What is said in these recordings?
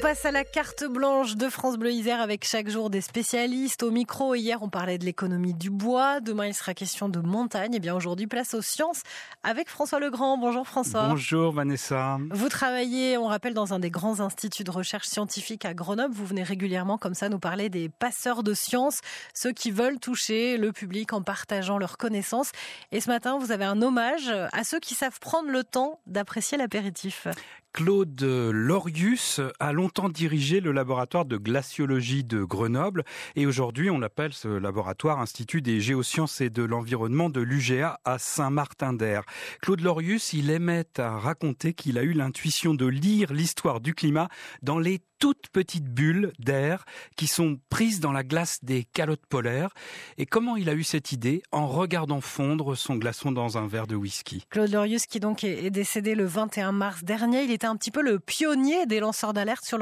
passe à la carte blanche de France Bleu Isère avec chaque jour des spécialistes au micro. Hier, on parlait de l'économie du bois. Demain, il sera question de montagne. Et eh bien aujourd'hui, place aux sciences avec François Legrand. Bonjour François. Bonjour Vanessa. Vous travaillez, on rappelle, dans un des grands instituts de recherche scientifique à Grenoble. Vous venez régulièrement comme ça nous parler des passeurs de sciences, ceux qui veulent toucher le public en partageant leurs connaissances. Et ce matin, vous avez un hommage à ceux qui savent prendre le temps d'apprécier l'apéritif. Claude Lorius a longtemps dirigé le laboratoire de glaciologie de Grenoble et aujourd'hui on appelle ce laboratoire Institut des géosciences et de l'environnement de l'UGA à Saint-Martin-d'Air. Claude Lorius, il aimait à raconter qu'il a eu l'intuition de lire l'histoire du climat dans les toutes petites bulles d'air qui sont prises dans la glace des calottes polaires. Et comment il a eu cette idée En regardant fondre son glaçon dans un verre de whisky? Claude Lorius qui donc est décédé le 21 mars dernier, il était un petit peu le pionnier des lanceurs d'alerte sur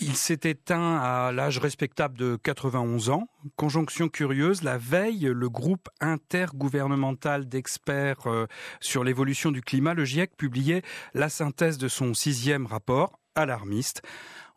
Il s'est éteint à l'âge respectable de 91 ans. Conjonction curieuse, la veille, le groupe intergouvernemental d'experts euh, sur l'évolution du climat, le GIEC, publiait la synthèse de son sixième rapport alarmiste.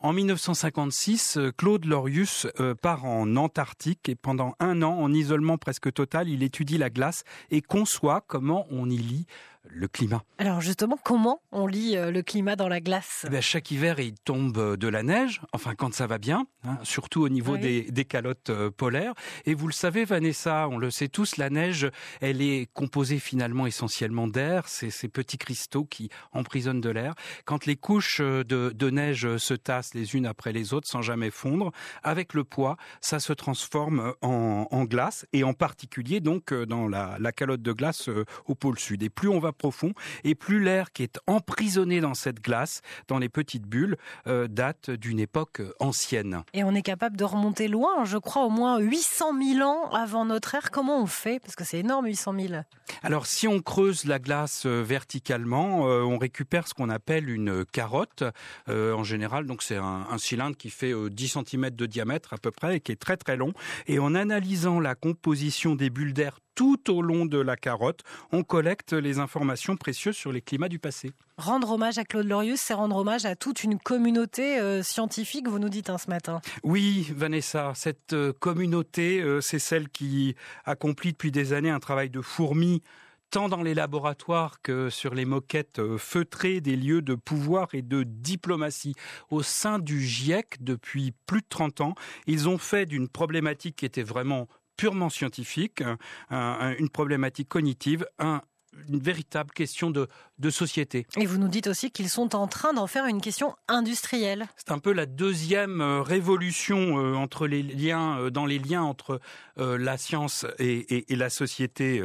En 1956, Claude Lorius euh, part en Antarctique et pendant un an, en isolement presque total, il étudie la glace et conçoit comment on y lit le climat. Alors justement, comment on lit euh, le climat dans la glace? Eh Chaque hiver, il tombe euh, de la neige, enfin quand ça va bien, hein, surtout au niveau des, des, calottes euh, polaires. Et vous le savez, Vanessa, on le sait tous, la neige, elle est composée finalement essentiellement d'air, c'est ces petits cristaux qui emprisonnent de l'air. Quand les couches de, de, neige se tassent les unes après les autres sans jamais fondre, avec le poids, ça se transforme en, en glace, et en particulier donc dans la, la calotte de glace au pôle sud. Et plus on va profond et plus l'air qui est emprisonné dans cette glace, dans les petites bulles, euh, date d'une époque ancienne. Et on est capable de remonter loin, je crois au moins 800 000 ans avant notre ère. Comment on fait? Parce que c'est énorme 800 000. Alors si on creuse la glace euh, verticalement, euh, on récupère ce qu'on appelle une carotte. en général, donc c'est un, un, cylindre qui fait 10 cm de diamètre à peu près et qui est très très long. Et en analysant la composition des bulles d'air tout au long de la carotte, on collecte les informations précieuses sur les climats du passé. Rendre hommage à Claude Lorius, c'est rendre hommage à toute une communauté euh, scientifique, vous nous dites hein, ce matin. Oui, Vanessa, cette euh, communauté, euh, c'est celle qui accomplit depuis des années un travail de fourmi tant dans les laboratoires que sur les moquettes feutrées des lieux de pouvoir et de diplomatie. Au sein du GIEC, depuis plus de 30 ans, ils ont fait d'une problématique qui était vraiment purement scientifique, une problématique cognitive, un, une véritable question de, de société. Et vous nous dites aussi qu'ils sont en train d'en faire une question industrielle. C'est un peu la deuxième euh, révolution euh, entre les liens, euh, dans les liens entre la science et, et, la société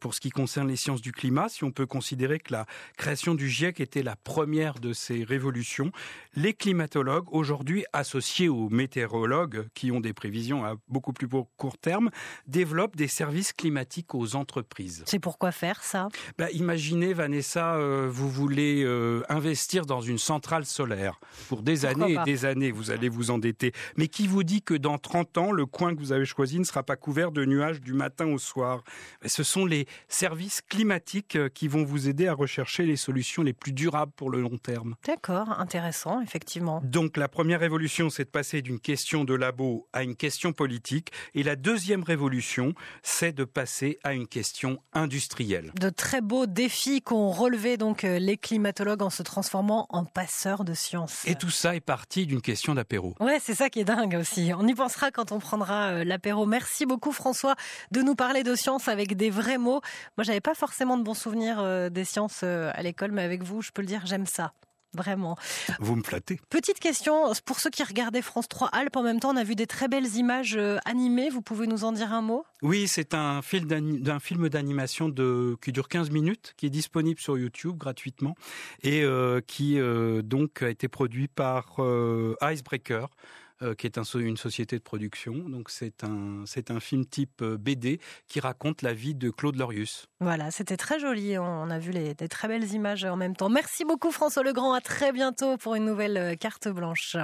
pour ce qui concerne les sciences du climat. Si on peut considérer que la création du GIEC était la première de ces révolutions, les climatologues, aujourd'hui associés aux météorologues qui ont des prévisions à beaucoup plus court terme, développent des services climatiques aux entreprises. C'est pourquoi faire? Ça? Bah, Imaginez, Vanessa, euh, vous voulez euh, investir dans une centrale solaire. Pour des années et des années, vous allez vous endetter. Mais qui vous dit que dans 30 ans, le coin que vous avez choisi ne sera pas couvert de nuages du matin au soir? Ce sont les services climatiques euh, qui vont vous aider à rechercher les solutions les plus durables pour le long terme. D'accord, intéressant, effectivement. Donc la première révolution, c'est de passer d'une question de labo à une question politique. Et la deuxième révolution, c'est de passer à une question industrielle. De très beaux défis qu'ont relevé donc euh, les climatologues en se transformant en passeurs de science. Et tout ça est parti d'une question d'apéro. Ouais, c'est ça qui est dingue aussi. On y pensera quand on prendra euh, l'apéro. Merci beaucoup François de nous parler de science avec des vrais mots. Moi, j'avais pas forcément de bons souvenirs euh, des sciences à l'école, mais avec vous, je peux le dire, j'aime ça. Vraiment. Vous me flattez. Petite question, pour ceux qui regardaient France 3 Alpes en même temps, on a vu des très belles images euh, animées. Vous pouvez nous en dire un mot? Oui, c'est un film d'animation de qui dure 15 minutes, qui est disponible sur YouTube gratuitement et euh, qui euh, donc a été produit par Icebreaker. Euh, qui est un, une société de production. Donc c'est un c'est un film type euh, BD qui raconte la vie de Claude Lorius. Voilà, c'était très joli. On a vu des très belles images en même temps. Merci beaucoup François Legrand. À très bientôt pour une nouvelle euh, carte blanche.